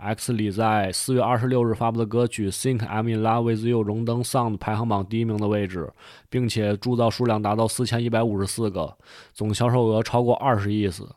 X 李在四月二十六日发布的歌曲《Think I'm in Love with You》荣登 Sound 排行榜第一名的位置，并且铸造数量达到四千一百五十四个，总销售额超过二十亿次。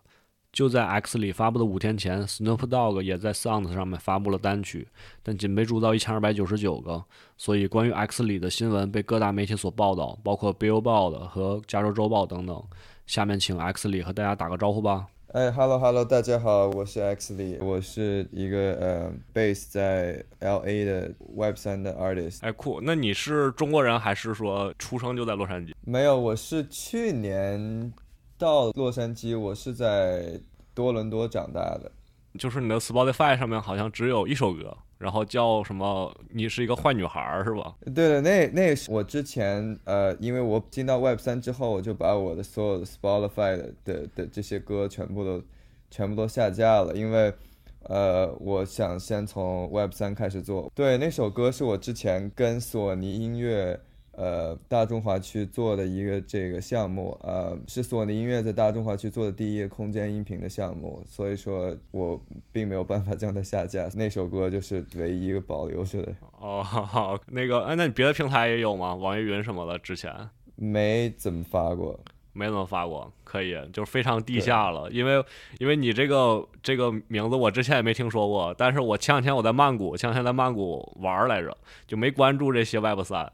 就在 X 李发布的五天前，Snoop Dogg 也在 Sound 上面发布了单曲，但仅被铸造一千二百九十九个。所以，关于 X 李的新闻被各大媒体所报道，包括 Billboard 和加州周报等等。下面请 X 李和大家打个招呼吧。哎，Hello Hello，大家好，我是 X 李，我是一个呃 base 在 LA 的 Web 三的 artist。哎，酷！那你是中国人还是说出生就在洛杉矶？没有，我是去年到洛杉矶，我是在多伦多长大的。就是你的 Spotify 上面好像只有一首歌，然后叫什么？你是一个坏女孩是吧？对的，那那我之前呃，因为我进到 Web 三之后，我就把我的所有的 Spotify 的的的这些歌全部都全部都下架了，因为呃，我想先从 Web 三开始做。对，那首歌是我之前跟索尼音乐。呃，大中华区做的一个这个项目，呃，是索尼音乐在大中华区做的第一个空间音频的项目，所以说我并没有办法将它下架。那首歌就是唯一一个保留着的。哦，好，那个，哎，那你别的平台也有吗？网易云什么的？之前没怎么发过，没怎么发过，可以，就是非常地下了。因为，因为你这个这个名字我之前也没听说过，但是我前两天我在曼谷，前两天在曼谷玩来着，就没关注这些 Web 三。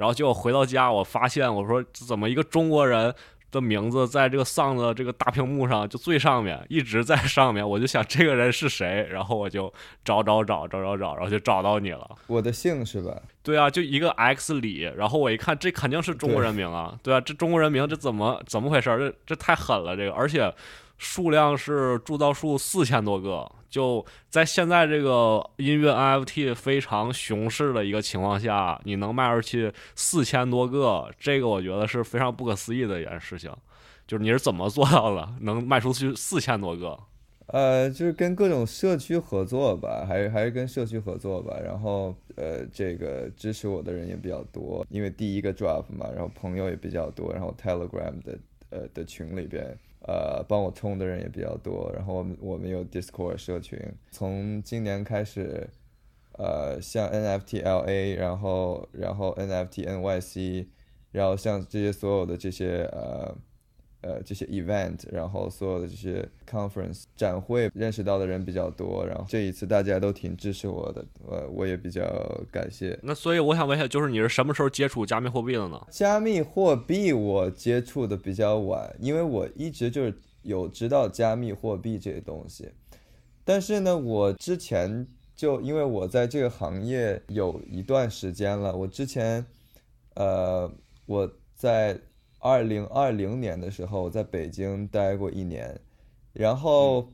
然后结果回到家，我发现我说怎么一个中国人的名字在这个丧的这个大屏幕上就最上面，一直在上面，我就想这个人是谁，然后我就找找找找找找，然后就找到你了。我的姓是吧？对啊，就一个 X 李，然后我一看这肯定是中国人名啊，对啊，这中国人名这怎么怎么回事？这这太狠了，这个而且数量是铸造数四千多个。就在现在这个音乐 NFT 非常熊市的一个情况下，你能卖出去四千多个，这个我觉得是非常不可思议的一件事情。就是你是怎么做到的，能卖出去四千多个？呃，就是跟各种社区合作吧，还是还是跟社区合作吧。然后呃，这个支持我的人也比较多，因为第一个 drop 嘛，然后朋友也比较多，然后 Telegram 的呃的群里边。呃，帮我冲的人也比较多，然后我们我们有 Discord 社群，从今年开始，呃，像 NFT LA，然后然后 NFT NYC，然后像这些所有的这些呃呃这些 event，然后所有的这些 conference 展会，认识到的人比较多，然后这一次大家都挺支持我的，呃，我也比较感谢。那所以我想问一下，就是你是什么时候接触加密货币的呢？加密货币我接触的比较晚，因为我一直就是有知道加密货币这些东西，但是呢，我之前就因为我在这个行业有一段时间了，我之前，呃，我在二零二零年的时候我在北京待过一年，然后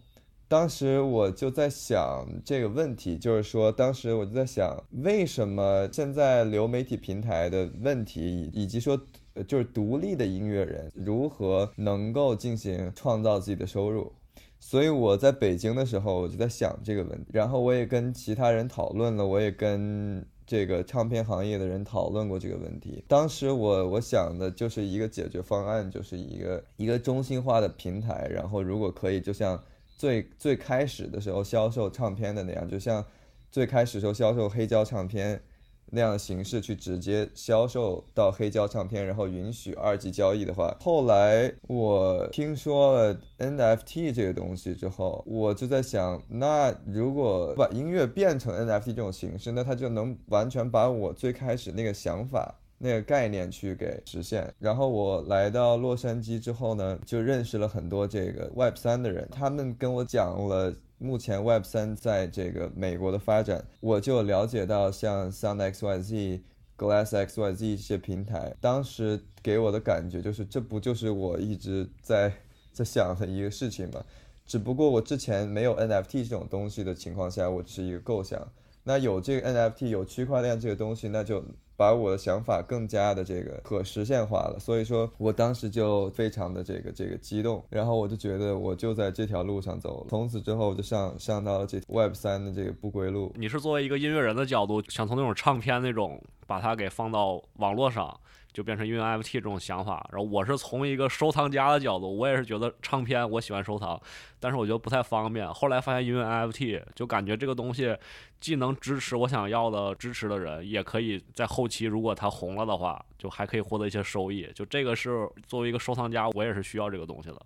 当时我就在想这个问题，就是说当时我就在想，为什么现在流媒体平台的问题，以及说。就是独立的音乐人如何能够进行创造自己的收入，所以我在北京的时候我就在想这个问题，然后我也跟其他人讨论了，我也跟这个唱片行业的人讨论过这个问题。当时我我想的就是一个解决方案，就是一个一个中心化的平台，然后如果可以，就像最最开始的时候销售唱片的那样，就像最开始时候销售黑胶唱片。那样的形式去直接销售到黑胶唱片，然后允许二级交易的话，后来我听说了 NFT 这个东西之后，我就在想，那如果把音乐变成 NFT 这种形式，那它就能完全把我最开始那个想法、那个概念去给实现。然后我来到洛杉矶之后呢，就认识了很多这个 Web 三的人，他们跟我讲了。目前 Web 三在这个美国的发展，我就了解到像 Sound X Y Z、Glass X Y Z 这些平台，当时给我的感觉就是，这不就是我一直在在想的一个事情吗？只不过我之前没有 NFT 这种东西的情况下，我是一个构想。那有这个 NFT，有区块链这个东西，那就把我的想法更加的这个可实现化了。所以说我当时就非常的这个这个激动，然后我就觉得我就在这条路上走了，从此之后我就上上到了这 Web 三的这个不归路。你是作为一个音乐人的角度，想从那种唱片那种把它给放到网络上。就变成音乐 NFT 这种想法，然后我是从一个收藏家的角度，我也是觉得唱片我喜欢收藏，但是我觉得不太方便。后来发现音乐 NFT，就感觉这个东西既能支持我想要的支持的人，也可以在后期如果它红了的话，就还可以获得一些收益。就这个是作为一个收藏家，我也是需要这个东西的，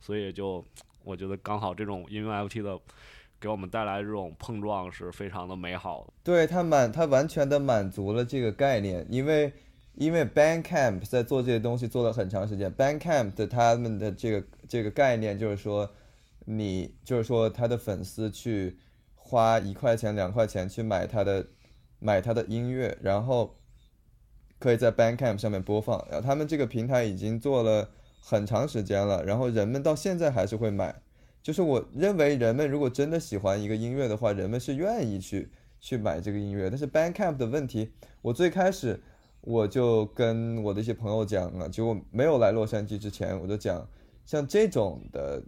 所以就我觉得刚好这种音乐 NFT 的给我们带来这种碰撞是非常的美好的。对它满，它完全的满足了这个概念，因为。因为 Bandcamp 在做这些东西做了很长时间，Bandcamp 的他们的这个这个概念就是说，你就是说他的粉丝去花一块钱两块钱去买他的买他的音乐，然后可以在 Bandcamp 上面播放。然后他们这个平台已经做了很长时间了，然后人们到现在还是会买。就是我认为人们如果真的喜欢一个音乐的话，人们是愿意去去买这个音乐。但是 Bandcamp 的问题，我最开始。我就跟我的一些朋友讲了，就我没有来洛杉矶之前，我就讲，像这种的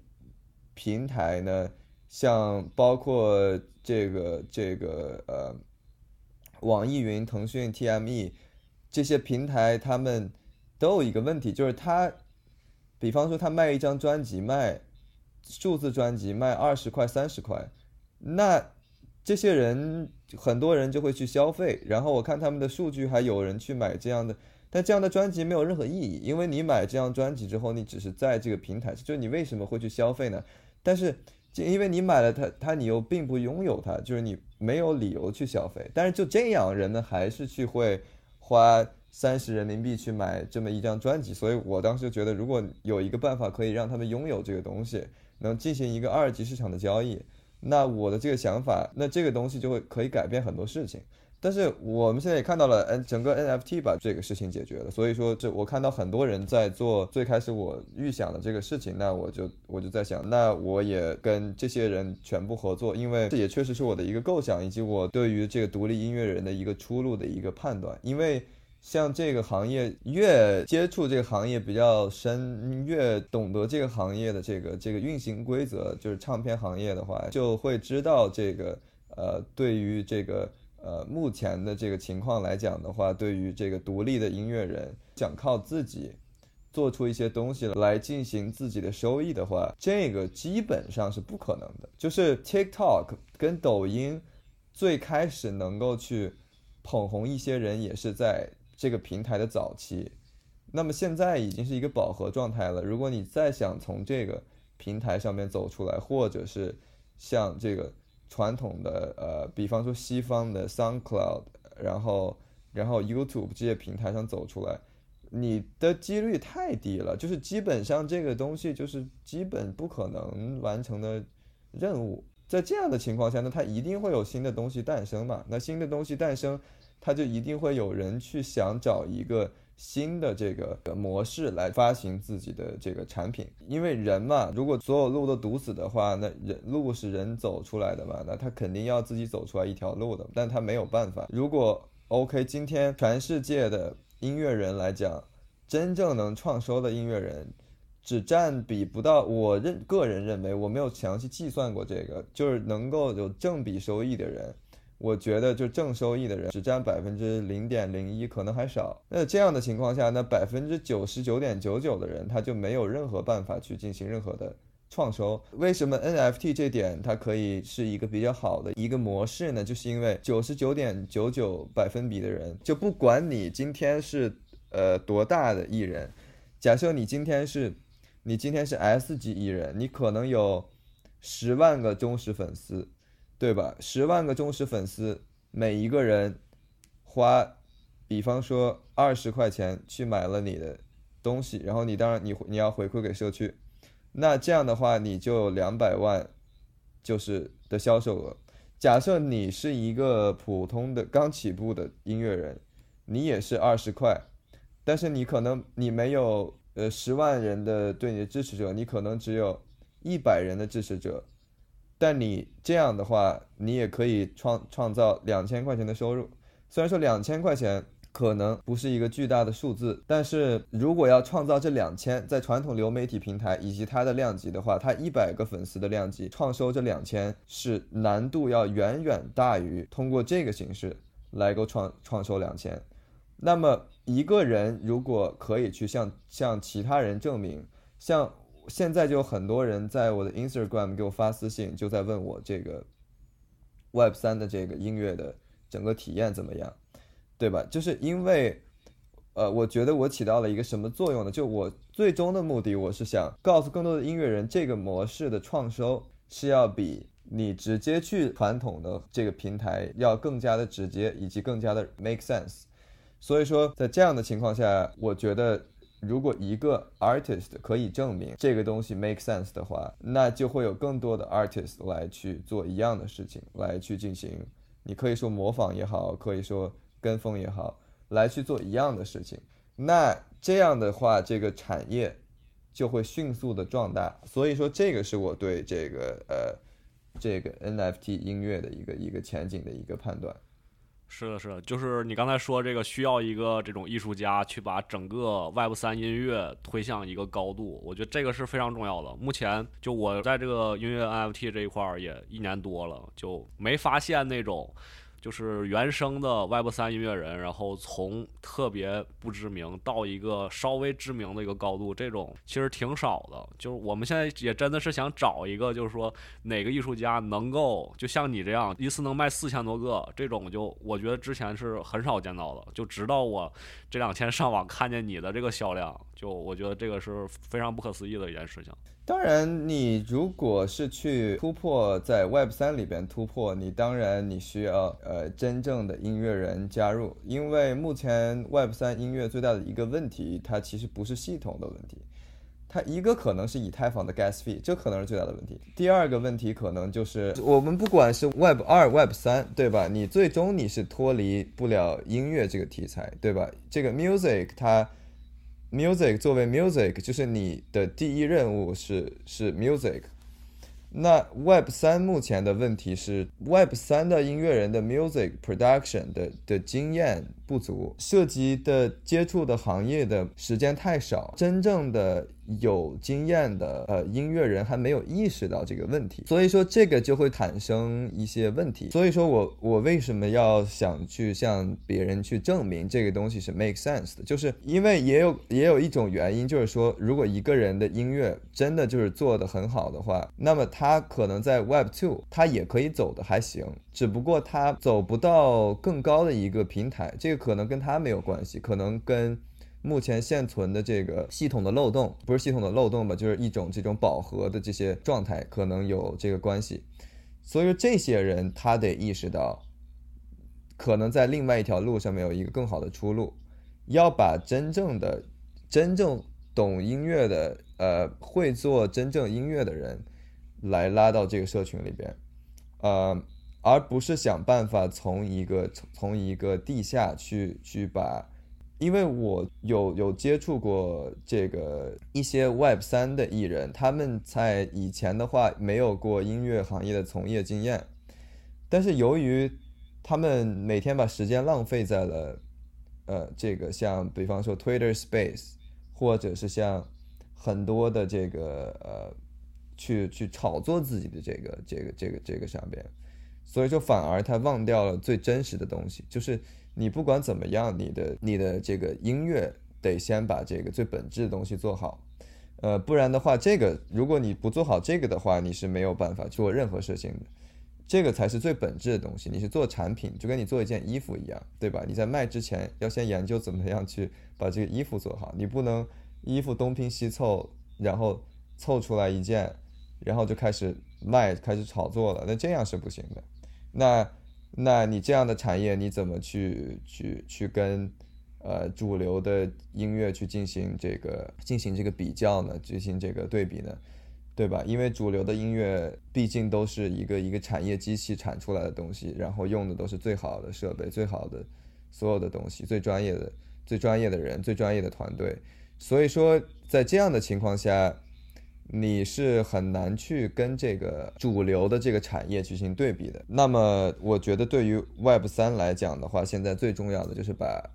平台呢，像包括这个这个呃，网易云、腾讯、TME 这些平台，他们都有一个问题，就是他，比方说他卖一张专辑，卖数字专辑卖二十块、三十块，那。这些人很多人就会去消费，然后我看他们的数据，还有人去买这样的，但这样的专辑没有任何意义，因为你买这样专辑之后，你只是在这个平台，就你为什么会去消费呢？但是就因为你买了它，它你又并不拥有它，就是你没有理由去消费。但是就这样，人们还是去会花三十人民币去买这么一张专辑，所以我当时就觉得，如果有一个办法可以让他们拥有这个东西，能进行一个二级市场的交易。那我的这个想法，那这个东西就会可以改变很多事情。但是我们现在也看到了，N 整个 NFT 把这个事情解决了。所以说，这我看到很多人在做最开始我预想的这个事情，那我就我就在想，那我也跟这些人全部合作，因为这也确实是我的一个构想，以及我对于这个独立音乐人的一个出路的一个判断，因为。像这个行业越接触这个行业比较深，越懂得这个行业的这个这个运行规则，就是唱片行业的话，就会知道这个呃，对于这个呃目前的这个情况来讲的话，对于这个独立的音乐人想靠自己做出一些东西来进行自己的收益的话，这个基本上是不可能的。就是 TikTok 跟抖音最开始能够去捧红一些人，也是在。这个平台的早期，那么现在已经是一个饱和状态了。如果你再想从这个平台上面走出来，或者是像这个传统的呃，比方说西方的 SoundCloud，然后然后 YouTube 这些平台上走出来，你的几率太低了，就是基本上这个东西就是基本不可能完成的任务。在这样的情况下，那它一定会有新的东西诞生嘛？那新的东西诞生。他就一定会有人去想找一个新的这个模式来发行自己的这个产品，因为人嘛，如果所有路都堵死的话，那人路是人走出来的嘛，那他肯定要自己走出来一条路的，但他没有办法。如果 OK，今天全世界的音乐人来讲，真正能创收的音乐人，只占比不到，我认个人认为，我没有详细计算过这个，就是能够有正比收益的人。我觉得就正收益的人只占百分之零点零一，可能还少。那这样的情况下，那百分之九十九点九九的人他就没有任何办法去进行任何的创收。为什么 NFT 这点它可以是一个比较好的一个模式呢？就是因为九十九点九九百分比的人，就不管你今天是呃多大的艺人，假设你今天是你今天是 S 级艺人，你可能有十万个忠实粉丝。对吧？十万个忠实粉丝，每一个人花，比方说二十块钱去买了你的东西，然后你当然你你要回馈给社区，那这样的话你就两百万，就是的销售额。假设你是一个普通的刚起步的音乐人，你也是二十块，但是你可能你没有呃十万人的对你的支持者，你可能只有一百人的支持者。但你这样的话，你也可以创创造两千块钱的收入。虽然说两千块钱可能不是一个巨大的数字，但是如果要创造这两千，在传统流媒体平台以及它的量级的话，它一百个粉丝的量级创收这两千是难度要远远大于通过这个形式来够创创收两千。那么一个人如果可以去向向其他人证明，像现在就有很多人在我的 Instagram 给我发私信，就在问我这个 Web 三的这个音乐的整个体验怎么样。对吧？就是因为，呃，我觉得我起到了一个什么作用呢？就我最终的目的，我是想告诉更多的音乐人，这个模式的创收是要比你直接去传统的这个平台要更加的直接，以及更加的 make sense。所以说，在这样的情况下，我觉得如果一个 artist 可以证明这个东西 make sense 的话，那就会有更多的 artist 来去做一样的事情，来去进行。你可以说模仿也好，可以说。跟风也好，来去做一样的事情，那这样的话，这个产业就会迅速的壮大。所以说，这个是我对这个呃这个 NFT 音乐的一个一个前景的一个判断。是的，是的，就是你刚才说这个需要一个这种艺术家去把整个 Web 三音乐推向一个高度，我觉得这个是非常重要的。目前就我在这个音乐 NFT 这一块儿也一年多了，就没发现那种。就是原生的 Web 三音乐人，然后从特别不知名到一个稍微知名的一个高度，这种其实挺少的。就是我们现在也真的是想找一个，就是说哪个艺术家能够就像你这样，一次能卖四千多个，这种就我觉得之前是很少见到的。就直到我这两天上网看见你的这个销量，就我觉得这个是非常不可思议的一件事情。当然，你如果是去突破在 Web 三里边突破，你当然你需要呃真正的音乐人加入，因为目前 Web 三音乐最大的一个问题，它其实不是系统的问题，它一个可能是以太坊的 Gas fee，这可能是最大的问题。第二个问题可能就是我们不管是 Web 二、Web 三，对吧？你最终你是脱离不了音乐这个题材，对吧？这个 Music 它。Music 作为 Music，就是你的第一任务是是 Music。那 Web 三目前的问题是，Web 三的音乐人的 Music Production 的的经验不足，涉及的接触的行业的时间太少，真正的。有经验的呃音乐人还没有意识到这个问题，所以说这个就会产生一些问题。所以说我我为什么要想去向别人去证明这个东西是 make sense 的，就是因为也有也有一种原因，就是说如果一个人的音乐真的就是做的很好的话，那么他可能在 Web Two 他也可以走的还行，只不过他走不到更高的一个平台，这个可能跟他没有关系，可能跟。目前现存的这个系统的漏洞，不是系统的漏洞吧，就是一种这种饱和的这些状态，可能有这个关系。所以说，这些人他得意识到，可能在另外一条路上面有一个更好的出路，要把真正的、真正懂音乐的、呃，会做真正音乐的人来拉到这个社群里边，呃，而不是想办法从一个从从一个地下去去把。因为我有有接触过这个一些 Web 三的艺人，他们在以前的话没有过音乐行业的从业经验，但是由于他们每天把时间浪费在了，呃，这个像比方说 Twitter Space，或者是像很多的这个呃，去去炒作自己的这个这个这个这个上边，所以说反而他忘掉了最真实的东西，就是。你不管怎么样，你的你的这个音乐得先把这个最本质的东西做好，呃，不然的话，这个如果你不做好这个的话，你是没有办法做任何事情的。这个才是最本质的东西。你是做产品，就跟你做一件衣服一样，对吧？你在卖之前要先研究怎么样去把这个衣服做好。你不能衣服东拼西凑，然后凑出来一件，然后就开始卖，开始炒作了，那这样是不行的。那。那你这样的产业，你怎么去去去跟呃主流的音乐去进行这个进行这个比较呢？进行这个对比呢？对吧？因为主流的音乐毕竟都是一个一个产业机器产出来的东西，然后用的都是最好的设备、最好的所有的东西、最专业的、最专业的人、最专业的团队。所以说，在这样的情况下。你是很难去跟这个主流的这个产业进行对比的。那么，我觉得对于 Web 三来讲的话，现在最重要的就是把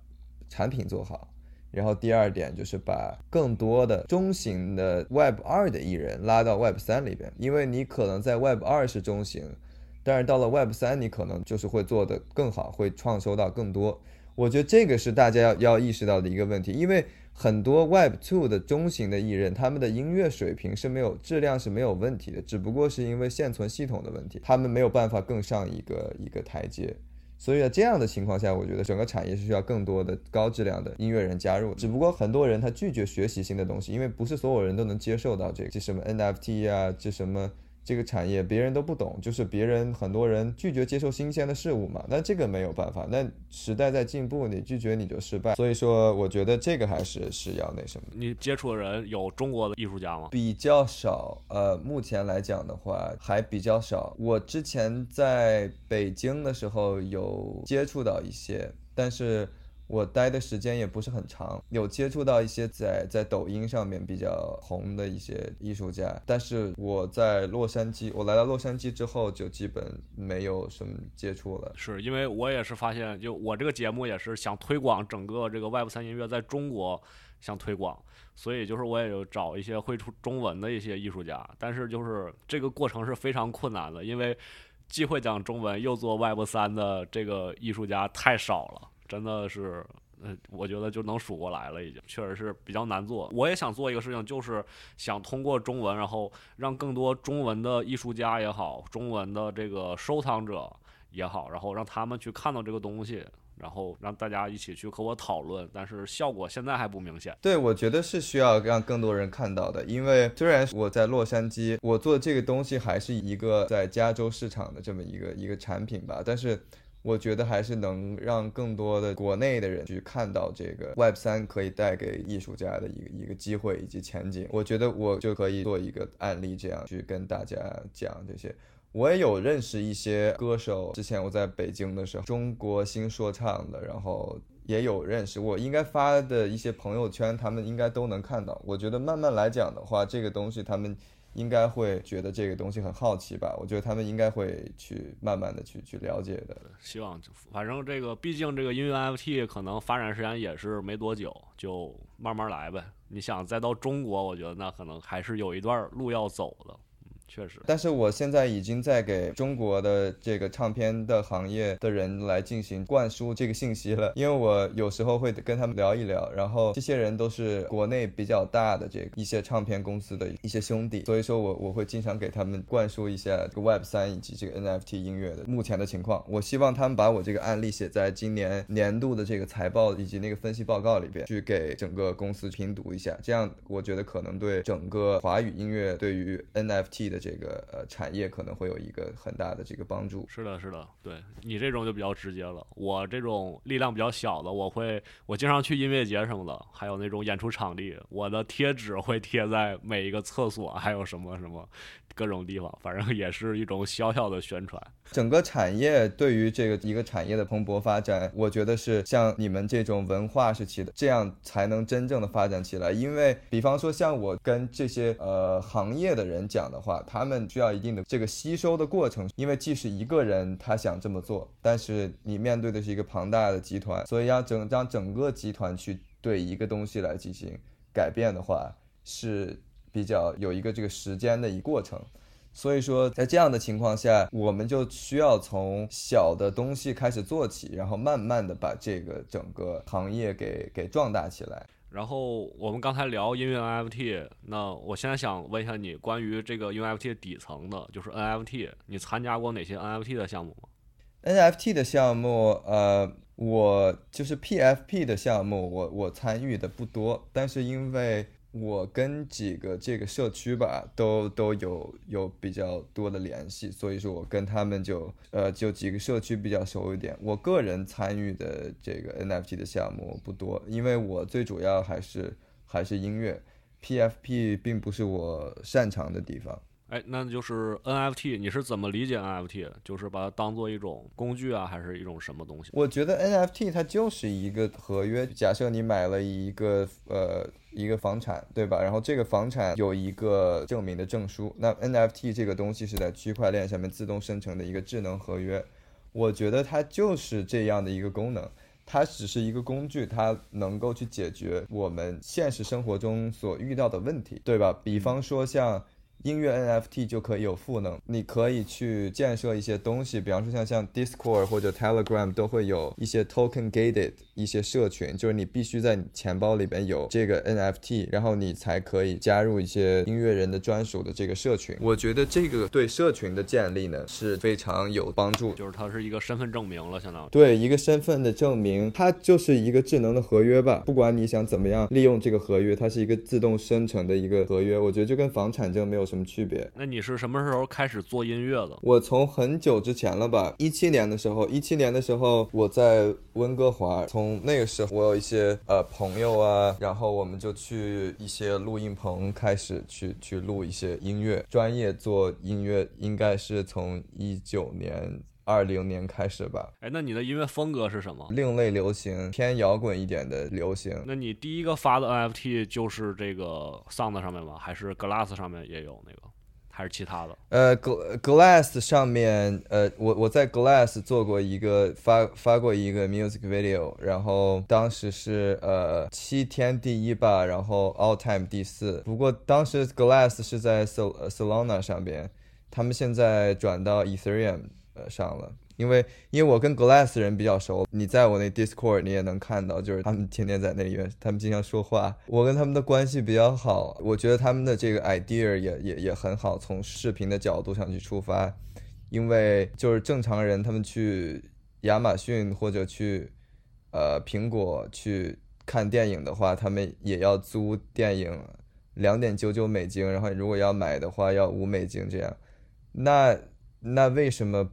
产品做好。然后第二点就是把更多的中型的 Web 二的艺人拉到 Web 三里边，因为你可能在 Web 二是中型，但是到了 Web 三，你可能就是会做得更好，会创收到更多。我觉得这个是大家要要意识到的一个问题，因为很多 Web Two 的中型的艺人，他们的音乐水平是没有质量是没有问题的，只不过是因为现存系统的问题，他们没有办法更上一个一个台阶。所以在这样的情况下，我觉得整个产业是需要更多的高质量的音乐人加入。只不过很多人他拒绝学习新的东西，因为不是所有人都能接受到这个，这什么 NFT 啊，这什么。这个产业别人都不懂，就是别人很多人拒绝接受新鲜的事物嘛。那这个没有办法，那时代在进步，你拒绝你就失败。所以说，我觉得这个还是是要那什么。你接触的人有中国的艺术家吗？比较少，呃，目前来讲的话还比较少。我之前在北京的时候有接触到一些，但是。我待的时间也不是很长，有接触到一些在在抖音上面比较红的一些艺术家，但是我在洛杉矶，我来到洛杉矶之后就基本没有什么接触了。是因为我也是发现，就我这个节目也是想推广整个这个 Web 三音乐在中国想推广，所以就是我也有找一些会出中文的一些艺术家，但是就是这个过程是非常困难的，因为既会讲中文又做 Web 三的这个艺术家太少了。真的是，嗯，我觉得就能数过来了，已经确实是比较难做。我也想做一个事情，就是想通过中文，然后让更多中文的艺术家也好，中文的这个收藏者也好，然后让他们去看到这个东西，然后让大家一起去和我讨论。但是效果现在还不明显。对，我觉得是需要让更多人看到的，因为虽然我在洛杉矶，我做这个东西还是一个在加州市场的这么一个一个产品吧，但是。我觉得还是能让更多的国内的人去看到这个 Web 三可以带给艺术家的一个一个机会以及前景。我觉得我就可以做一个案例，这样去跟大家讲这些。我也有认识一些歌手，之前我在北京的时候，中国新说唱的，然后也有认识。我应该发的一些朋友圈，他们应该都能看到。我觉得慢慢来讲的话，这个东西他们。应该会觉得这个东西很好奇吧？我觉得他们应该会去慢慢的去去了解的。希望，反正这个毕竟这个音乐 NFT 可能发展时间也是没多久，就慢慢来呗。你想再到中国，我觉得那可能还是有一段路要走的。确实，但是我现在已经在给中国的这个唱片的行业的人来进行灌输这个信息了，因为我有时候会跟他们聊一聊，然后这些人都是国内比较大的这个一些唱片公司的一些兄弟，所以说我我会经常给他们灌输一下这个 Web 三以及这个 NFT 音乐的目前的情况。我希望他们把我这个案例写在今年年度的这个财报以及那个分析报告里边，去给整个公司评读一下，这样我觉得可能对整个华语音乐对于 NFT 的的。这个呃产业可能会有一个很大的这个帮助。是的，是的，对你这种就比较直接了。我这种力量比较小的，我会我经常去音乐节什么的，还有那种演出场地，我的贴纸会贴在每一个厕所，还有什么什么。各种地方，反正也是一种小小的宣传。整个产业对于这个一个产业的蓬勃发展，我觉得是像你们这种文化时期的，这样才能真正的发展起来。因为，比方说像我跟这些呃行业的人讲的话，他们需要一定的这个吸收的过程。因为即使一个人他想这么做，但是你面对的是一个庞大的集团，所以要整让整个集团去对一个东西来进行改变的话，是。比较有一个这个时间的一过程，所以说在这样的情况下，我们就需要从小的东西开始做起，然后慢慢的把这个整个行业给给壮大起来。然后我们刚才聊音乐 NFT，那我现在想问一下你关于这个 NFT 底层的，就是 NFT，你参加过哪些 NFT 的项目吗？NFT 的项目，呃，我就是 PFP 的项目，我我参与的不多，但是因为。我跟几个这个社区吧，都都有有比较多的联系，所以说我跟他们就呃就几个社区比较熟一点。我个人参与的这个 NFT 的项目不多，因为我最主要还是还是音乐，PFP 并不是我擅长的地方。哎，那就是 NFT，你是怎么理解 NFT？就是把它当做一种工具啊，还是一种什么东西？我觉得 NFT 它就是一个合约。假设你买了一个呃一个房产，对吧？然后这个房产有一个证明的证书，那 NFT 这个东西是在区块链上面自动生成的一个智能合约。我觉得它就是这样的一个功能。它只是一个工具，它能够去解决我们现实生活中所遇到的问题，对吧？比方说像。音乐 NFT 就可以有赋能，你可以去建设一些东西，比方说像像 Discord 或者 Telegram 都会有一些 token gated 一些社群，就是你必须在你钱包里边有这个 NFT，然后你才可以加入一些音乐人的专属的这个社群。我觉得这个对社群的建立呢是非常有帮助，就是它是一个身份证明了，相当于对一个身份的证明，它就是一个智能的合约吧。不管你想怎么样利用这个合约，它是一个自动生成的一个合约，我觉得就跟房产证没有。什么区别？那你是什么时候开始做音乐的？我从很久之前了吧，一七年的时候，一七年的时候我在温哥华，从那个时候我有一些呃朋友啊，然后我们就去一些录音棚开始去去录一些音乐，专业做音乐应该是从一九年。二零年开始吧，哎，那你的音乐风格是什么？另类流行，偏摇滚一点的流行。那你第一个发的 NFT 就是这个 Sound 上面吗？还是 Glass 上面也有那个？还是其他的？呃，Glass 上面，呃，我我在 Glass 做过一个发发过一个 music video，然后当时是呃七天第一吧，然后 all time 第四。不过当时 Glass 是在 Sol Solana 上边，他们现在转到 Ethereum。上了，因为因为我跟 Glass 人比较熟，你在我那 Discord 你也能看到，就是他们天天在那里，他们经常说话，我跟他们的关系比较好，我觉得他们的这个 idea 也也也很好，从视频的角度上去出发，因为就是正常人他们去亚马逊或者去呃苹果去看电影的话，他们也要租电影两点九九美金，然后如果要买的话要五美金这样，那那为什么？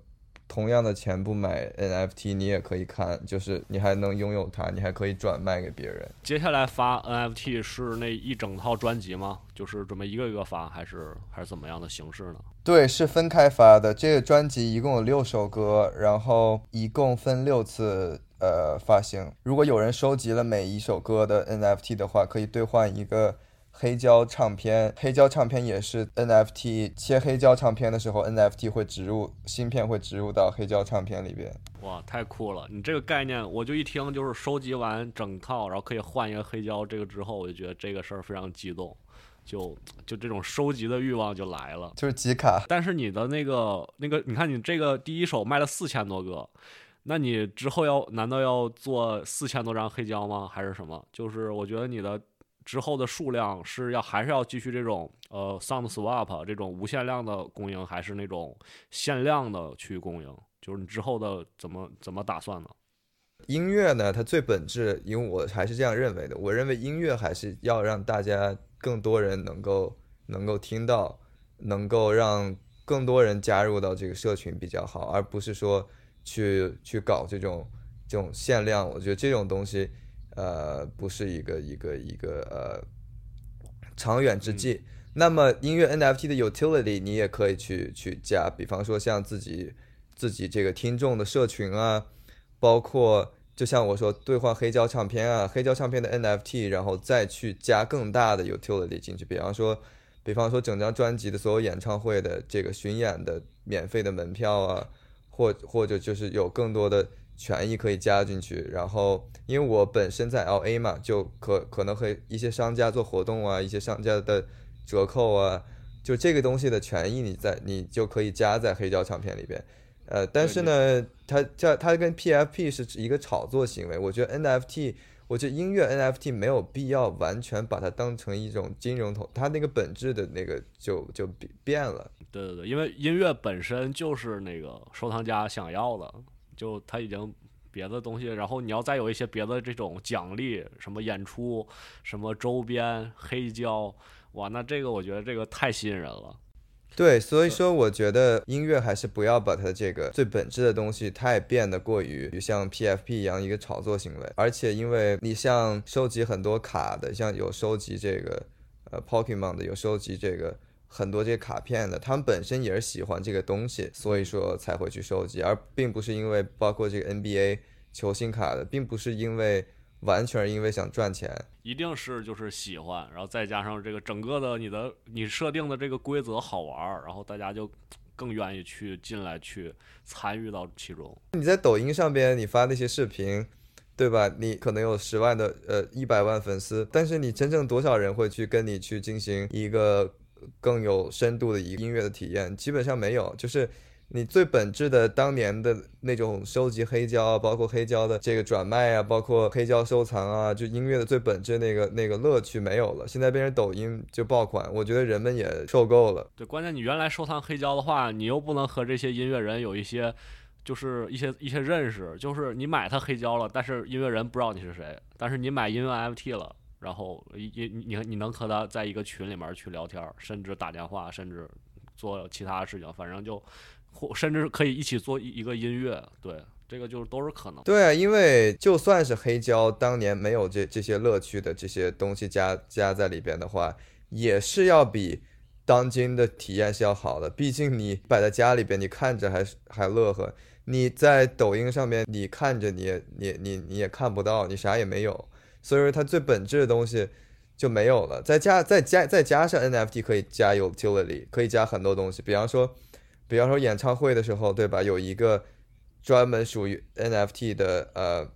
同样的钱不买 NFT，你也可以看，就是你还能拥有它，你还可以转卖给别人。接下来发 NFT 是那一整套专辑吗？就是准备一个一个发，还是还是怎么样的形式呢？对，是分开发的。这个专辑一共有六首歌，然后一共分六次呃发行。如果有人收集了每一首歌的 NFT 的话，可以兑换一个。黑胶唱片，黑胶唱片也是 NFT 切黑胶唱片的时候，NFT 会植入芯片，会植入到黑胶唱片里边。哇，太酷了！你这个概念，我就一听就是收集完整套，然后可以换一个黑胶，这个之后我就觉得这个事儿非常激动，就就这种收集的欲望就来了。就是集卡。但是你的那个那个，你看你这个第一手卖了四千多个，那你之后要难道要做四千多张黑胶吗？还是什么？就是我觉得你的。之后的数量是要还是要继续这种呃 sound swap 这种无限量的供应，还是那种限量的去供应？就是你之后的怎么怎么打算呢？音乐呢，它最本质，因为我还是这样认为的。我认为音乐还是要让大家更多人能够能够听到，能够让更多人加入到这个社群比较好，而不是说去去搞这种这种限量。我觉得这种东西。呃，不是一个一个一个呃长远之计。那么音乐 NFT 的 utility 你也可以去去加，比方说像自己自己这个听众的社群啊，包括就像我说兑换黑胶唱片啊，黑胶唱片的 NFT，然后再去加更大的 utility 进去，比方说比方说整张专辑的所有演唱会的这个巡演的免费的门票啊，或或者就是有更多的。权益可以加进去，然后因为我本身在 L A 嘛，就可可能和一些商家做活动啊，一些商家的折扣啊，就这个东西的权益，你在你就可以加在黑胶唱片里边。呃，但是呢，它叫它跟 P F P 是一个炒作行为。我觉得 N F T，我觉得音乐 N F T 没有必要完全把它当成一种金融投，它那个本质的那个就就变了。对对对，因为音乐本身就是那个收藏家想要的。就他已经别的东西，然后你要再有一些别的这种奖励，什么演出，什么周边黑胶，哇，那这个我觉得这个太吸引人了。对，所以说我觉得音乐还是不要把它这个最本质的东西太变得过于像 PFP 一样一个炒作行为。而且因为你像收集很多卡的，像有收集这个呃 Pokemon 的，有收集这个。很多这些卡片的，他们本身也是喜欢这个东西，所以说才会去收集，而并不是因为包括这个 NBA 球星卡的，并不是因为完全因为想赚钱，一定是就是喜欢，然后再加上这个整个的你的你设定的这个规则好玩，然后大家就更愿意去进来去参与到其中。你在抖音上边你发那些视频。对吧？你可能有十万的呃一百万粉丝，但是你真正多少人会去跟你去进行一个更有深度的一个音乐的体验？基本上没有，就是你最本质的当年的那种收集黑胶啊，包括黑胶的这个转卖啊，包括黑胶收藏啊，就音乐的最本质那个 那个乐趣没有了。现在变成抖音就爆款，我觉得人们也受够了。对，关键你原来收藏黑胶的话，你又不能和这些音乐人有一些。就是一些一些认识，就是你买他黑胶了，但是音乐人不知道你是谁，但是你买音乐 FT 了，然后你你你能和他在一个群里面去聊天，甚至打电话，甚至做其他事情，反正就或甚至可以一起做一个音乐，对，这个就是都是可能。对，因为就算是黑胶当年没有这这些乐趣的这些东西加加在里边的话，也是要比当今的体验是要好的，毕竟你摆在家里边，你看着还还乐呵。你在抖音上面，你看着你也你你你也看不到，你啥也没有，所以说它最本质的东西就没有了。再加再加再加上 NFT 可以加 utility，可以加很多东西，比方说，比方说演唱会的时候，对吧？有一个专门属于 NFT 的呃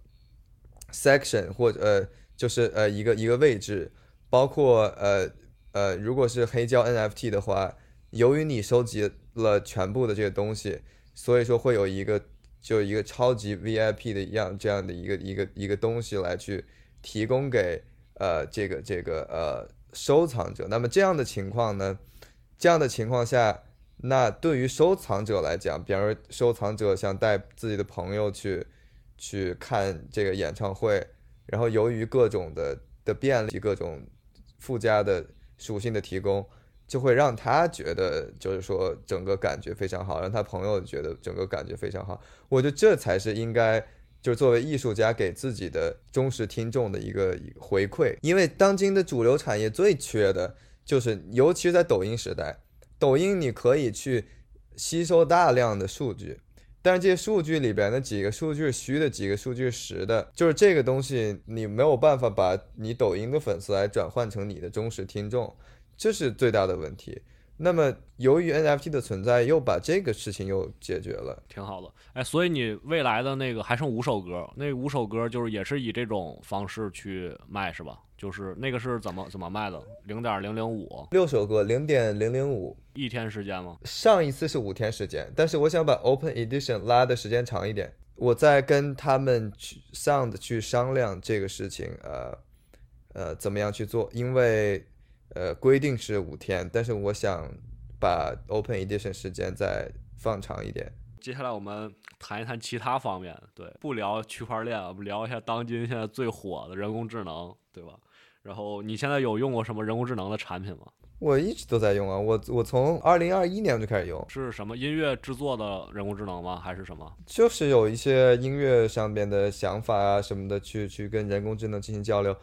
section 或者呃就是呃一个一个位置，包括呃呃如果是黑胶 NFT 的话，由于你收集了全部的这个东西。所以说会有一个就一个超级 VIP 的一样这样的一个一个一个东西来去提供给呃这个这个呃收藏者。那么这样的情况呢，这样的情况下，那对于收藏者来讲，比方说收藏者想带自己的朋友去去看这个演唱会，然后由于各种的的便利、各种附加的属性的提供。就会让他觉得，就是说整个感觉非常好，让他朋友觉得整个感觉非常好。我觉得这才是应该，就是作为艺术家给自己的忠实听众的一个回馈。因为当今的主流产业最缺的就是，尤其是在抖音时代，抖音你可以去吸收大量的数据，但是这些数据里边的几个数据是虚的，几个数据实的，就是这个东西你没有办法把你抖音的粉丝来转换成你的忠实听众。这是最大的问题。那么，由于 NFT 的存在，又把这个事情又解决了，挺好的。哎，所以你未来的那个还剩五首歌，那五首歌就是也是以这种方式去卖，是吧？就是那个是怎么怎么卖的？零点零零五，六首歌，零点零零五，一天时间吗？上一次是五天时间，但是我想把 Open Edition 拉的时间长一点。我在跟他们去 Sound 去商量这个事情，呃呃，怎么样去做？因为呃，规定是五天，但是我想把 Open Edition 时间再放长一点。接下来我们谈一谈其他方面，对，不聊区块链，我们聊一下当今现在最火的人工智能，对吧？然后你现在有用过什么人工智能的产品吗？我一直都在用啊，我我从二零二一年就开始用。是什么音乐制作的人工智能吗？还是什么？就是有一些音乐上面的想法啊什么的，去去跟人工智能进行交流。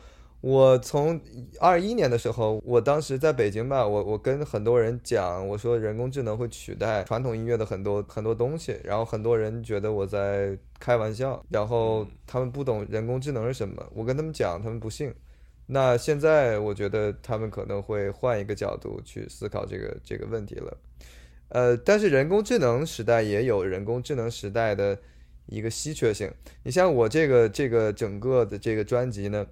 我从二一年的时候，我当时在北京吧，我我跟很多人讲，我说人工智能会取代传统音乐的很多很多东西，然后很多人觉得我在开玩笑，然后他们不懂人工智能是什么，我跟他们讲，他们不信。那现在我觉得他们可能会换一个角度去思考这个这个问题了。呃，但是人工智能时代也有人工智能时代的一个稀缺性，你像我这个这个整个的这个专辑呢。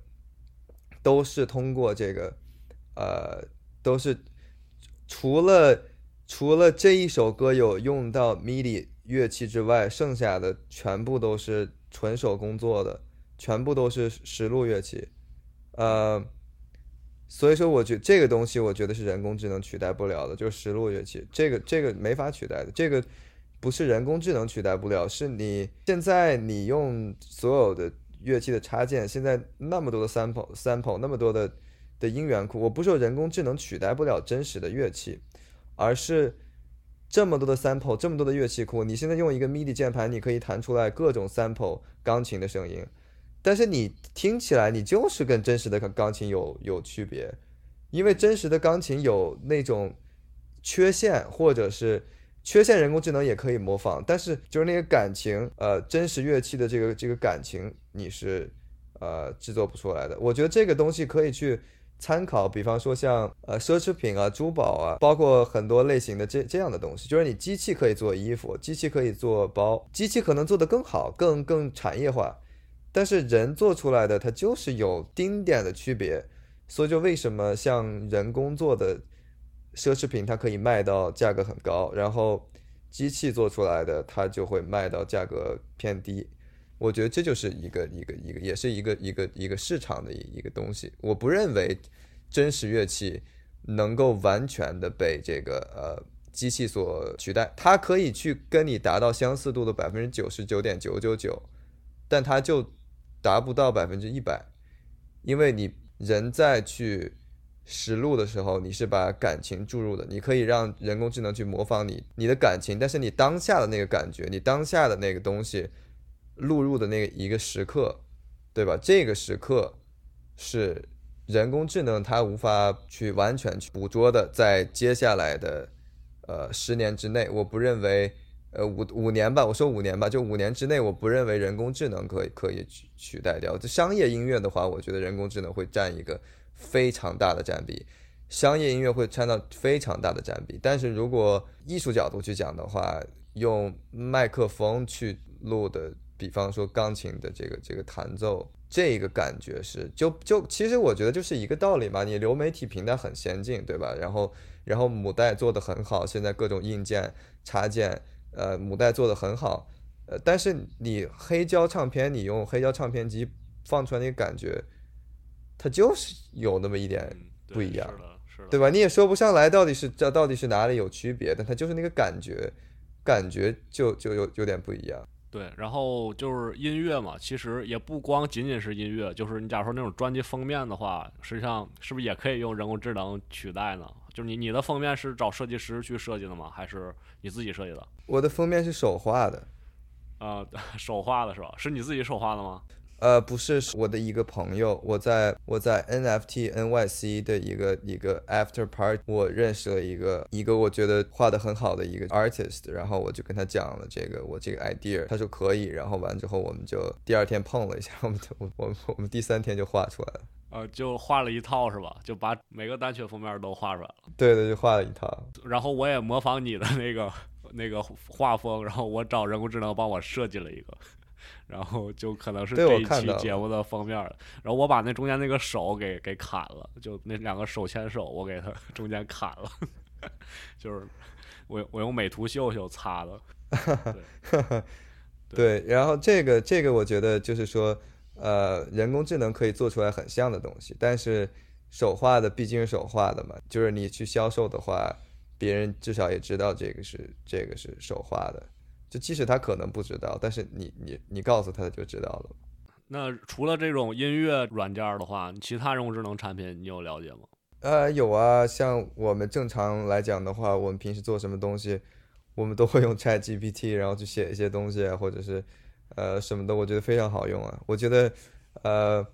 都是通过这个，呃，都是除了除了这一首歌有用到 MIDI 乐器之外，剩下的全部都是纯手工做的，全部都是实录乐器，呃，所以说我觉这个东西我觉得是人工智能取代不了的，就是实录乐器，这个这个没法取代的，这个不是人工智能取代不了，是你现在你用所有的。乐器的插件，现在那么多的 sample sample，那么多的的音源库，我不是说人工智能取代不了真实的乐器，而是这么多的 sample，这么多的乐器库，你现在用一个 MIDI 键盘，你可以弹出来各种 sample 钢琴的声音，但是你听起来你就是跟真实的钢琴有有区别，因为真实的钢琴有那种缺陷，或者是。缺陷人工智能也可以模仿，但是就是那个感情，呃，真实乐器的这个这个感情，你是呃制作不出来的。我觉得这个东西可以去参考，比方说像呃奢侈品啊、珠宝啊，包括很多类型的这这样的东西，就是你机器可以做衣服，机器可以做包，机器可能做得更好、更更产业化，但是人做出来的它就是有丁点的区别，所以就为什么像人工做的奢侈品，它可以卖到价格很高，然后机器做出来的它就会卖到价格偏低。我觉得这就是一个一个一个，也是一个一个一个市场的一一个东西。我不认为真实乐器能够完全的被这个呃机器所取代，它可以去跟你达到相似度的百分之九十九点九九九，但它就达不到百分之一百，因为你人在去实录的时候，你是把感情注入的，你可以让人工智能去模仿你你的感情，但是你当下的那个感觉，你当下的那个东西。录入的那个一个时刻，对吧？这个时刻是人工智能它无法去完全去捕捉的。在接下来的呃十年之内，我不认为呃五五年吧，我说五年吧，就五年之内，我不认为人工智能可以可以取取代掉。这商业音乐的话，我觉得人工智能会占一个非常大的占比，商业音乐会占到非常大的占比。但是如果艺术角度去讲的话，用麦克风去录的。比方说钢琴的这个这个弹奏，这个感觉是就就其实我觉得就是一个道理嘛。你流媒体平台很先进，对吧？然后然后母带做的很好，现在各种硬件插件，呃，母带做的很好，呃，但是你黑胶唱片，你用黑胶唱片机放出来那个感觉，它就是有那么一点不一样，对吧？你也说不上来到底是这到底是哪里有区别，但它就是那个感觉，感觉就就有有点不一样。对，然后就是音乐嘛，其实也不光仅仅是音乐，就是你假如说那种专辑封面的话，实际上是不是也可以用人工智能取代呢？就是你你的封面是找设计师去设计的吗？还是你自己设计的？我的封面是手画的，啊，手画的是吧？是你自己手画的吗？呃，不是，是我的一个朋友，我在我在 NFT NYC 的一个一个 After Party，我认识了一个一个我觉得画的很好的一个 artist，然后我就跟他讲了这个我这个 idea，他说可以，然后完之后我们就第二天碰了一下，我们 我我我们第三天就画出来了，呃，就画了一套是吧？就把每个单曲封面都画出来了，对对，就画了一套，然后我也模仿你的那个那个画风，然后我找人工智能帮我设计了一个。然后就可能是这一期节目的封面了。然后我把那中间那个手给给砍了，就那两个手牵手，我给它中间砍了，就是我我用美图秀秀擦的。对，然后这个这个我觉得就是说，呃，人工智能可以做出来很像的东西，但是手画的毕竟是手画的嘛，就是你去销售的话，别人至少也知道这个是这个是手画的。就即使他可能不知道，但是你你你告诉他，他就知道了。那除了这种音乐软件的话，其他人工智能产品你有了解吗？呃，有啊，像我们正常来讲的话，我们平时做什么东西，我们都会用 Chat GPT，然后去写一些东西，或者是呃什么的，我觉得非常好用啊。我觉得呃，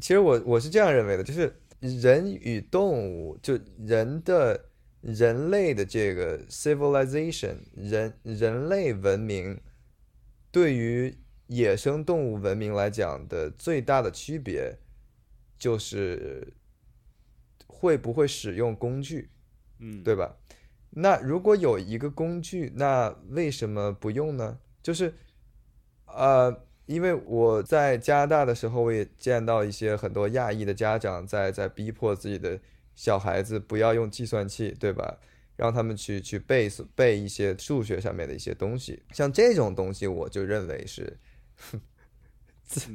其实我我是这样认为的，就是人与动物，就人的。人类的这个 civilization，人人类文明对于野生动物文明来讲的最大的区别，就是会不会使用工具，嗯，对吧？那如果有一个工具，那为什么不用呢？就是，呃，因为我在加拿大的时候，我也见到一些很多亚裔的家长在在逼迫自己的。小孩子不要用计算器，对吧？让他们去去背背一些数学上面的一些东西，像这种东西，我就认为是自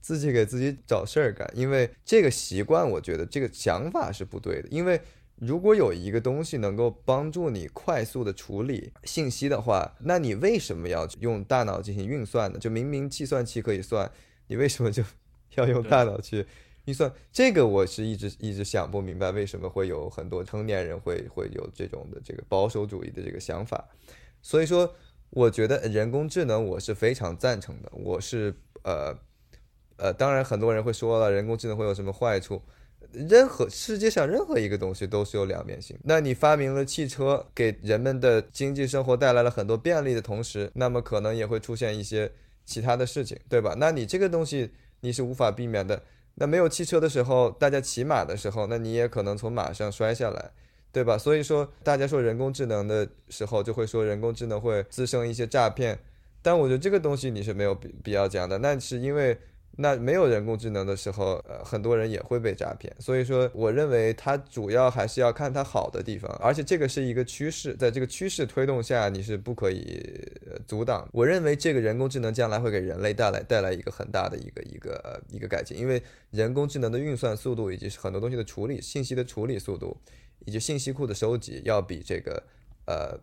自己给自己找事儿干。因为这个习惯，我觉得这个想法是不对的。因为如果有一个东西能够帮助你快速的处理信息的话，那你为什么要用大脑进行运算呢？就明明计算器可以算，你为什么就 要用大脑去？预算这个我是一直一直想不明白，为什么会有很多成年人会会有这种的这个保守主义的这个想法。所以说，我觉得人工智能我是非常赞成的。我是呃呃，当然很多人会说了，人工智能会有什么坏处？任何世界上任何一个东西都是有两面性。那你发明了汽车，给人们的经济生活带来了很多便利的同时，那么可能也会出现一些其他的事情，对吧？那你这个东西你是无法避免的。那没有汽车的时候，大家骑马的时候，那你也可能从马上摔下来，对吧？所以说，大家说人工智能的时候，就会说人工智能会滋生一些诈骗。但我觉得这个东西你是没有必必要讲的，那是因为那没有人工智能的时候，呃，很多人也会被诈骗。所以说，我认为它主要还是要看它好的地方，而且这个是一个趋势，在这个趋势推动下，你是不可以阻挡。我认为这个人工智能将来会给人类带来带来一个很大的一个一个一个改进，因为人工智能的运算速度以及很多东西的处理信息的处理速度以及信息库的收集，要比这个呃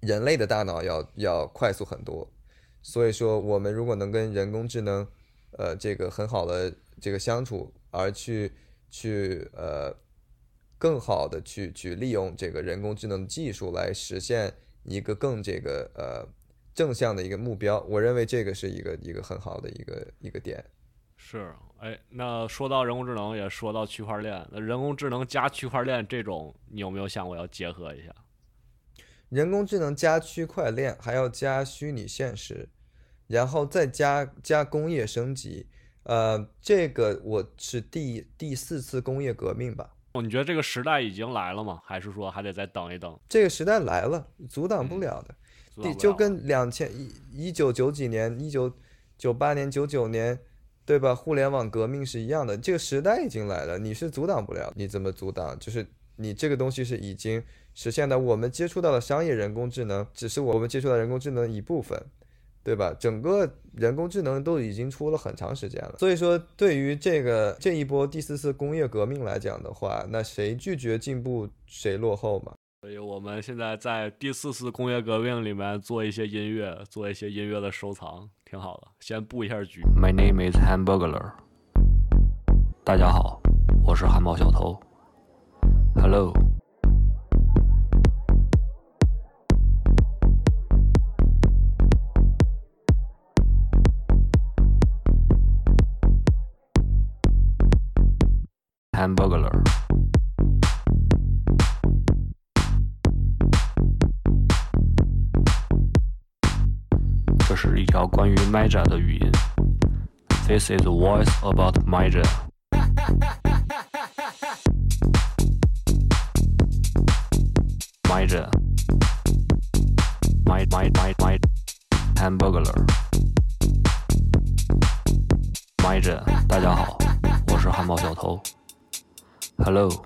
人类的大脑要要快速很多。所以说，我们如果能跟人工智能呃，这个很好的这个相处，而去去呃，更好的去去利用这个人工智能技术来实现一个更这个呃正向的一个目标，我认为这个是一个一个很好的一个一个点。是，哎，那说到人工智能，也说到区块链，那人工智能加区块链这种，你有没有想过要结合一下？人工智能加区块链，还要加虚拟现实。然后再加加工业升级，呃，这个我是第第四次工业革命吧？哦，你觉得这个时代已经来了吗？还是说还得再等一等？这个时代来了，阻挡不了的。第就跟两千一一九九几年、一九九八年、九九年，对吧？互联网革命是一样的，这个时代已经来了，你是阻挡不了。你怎么阻挡？就是你这个东西是已经实现的。我们接触到的商业人工智能，只是我们接触到人工智能的一部分。对吧？整个人工智能都已经出了很长时间了，所以说对于这个这一波第四次工业革命来讲的话，那谁拒绝进步谁落后嘛。所以我们现在在第四次工业革命里面做一些音乐，做一些音乐的收藏，挺好的。先布一下局。My name is Hamburger。大家好，我是汉堡小偷。Hello。Hamburger，这是一条关于 Maja 的语音。This is a voice about Maja。Maja。My my my my Hamburger。Maja，大家好，我是汉堡小偷。Hello，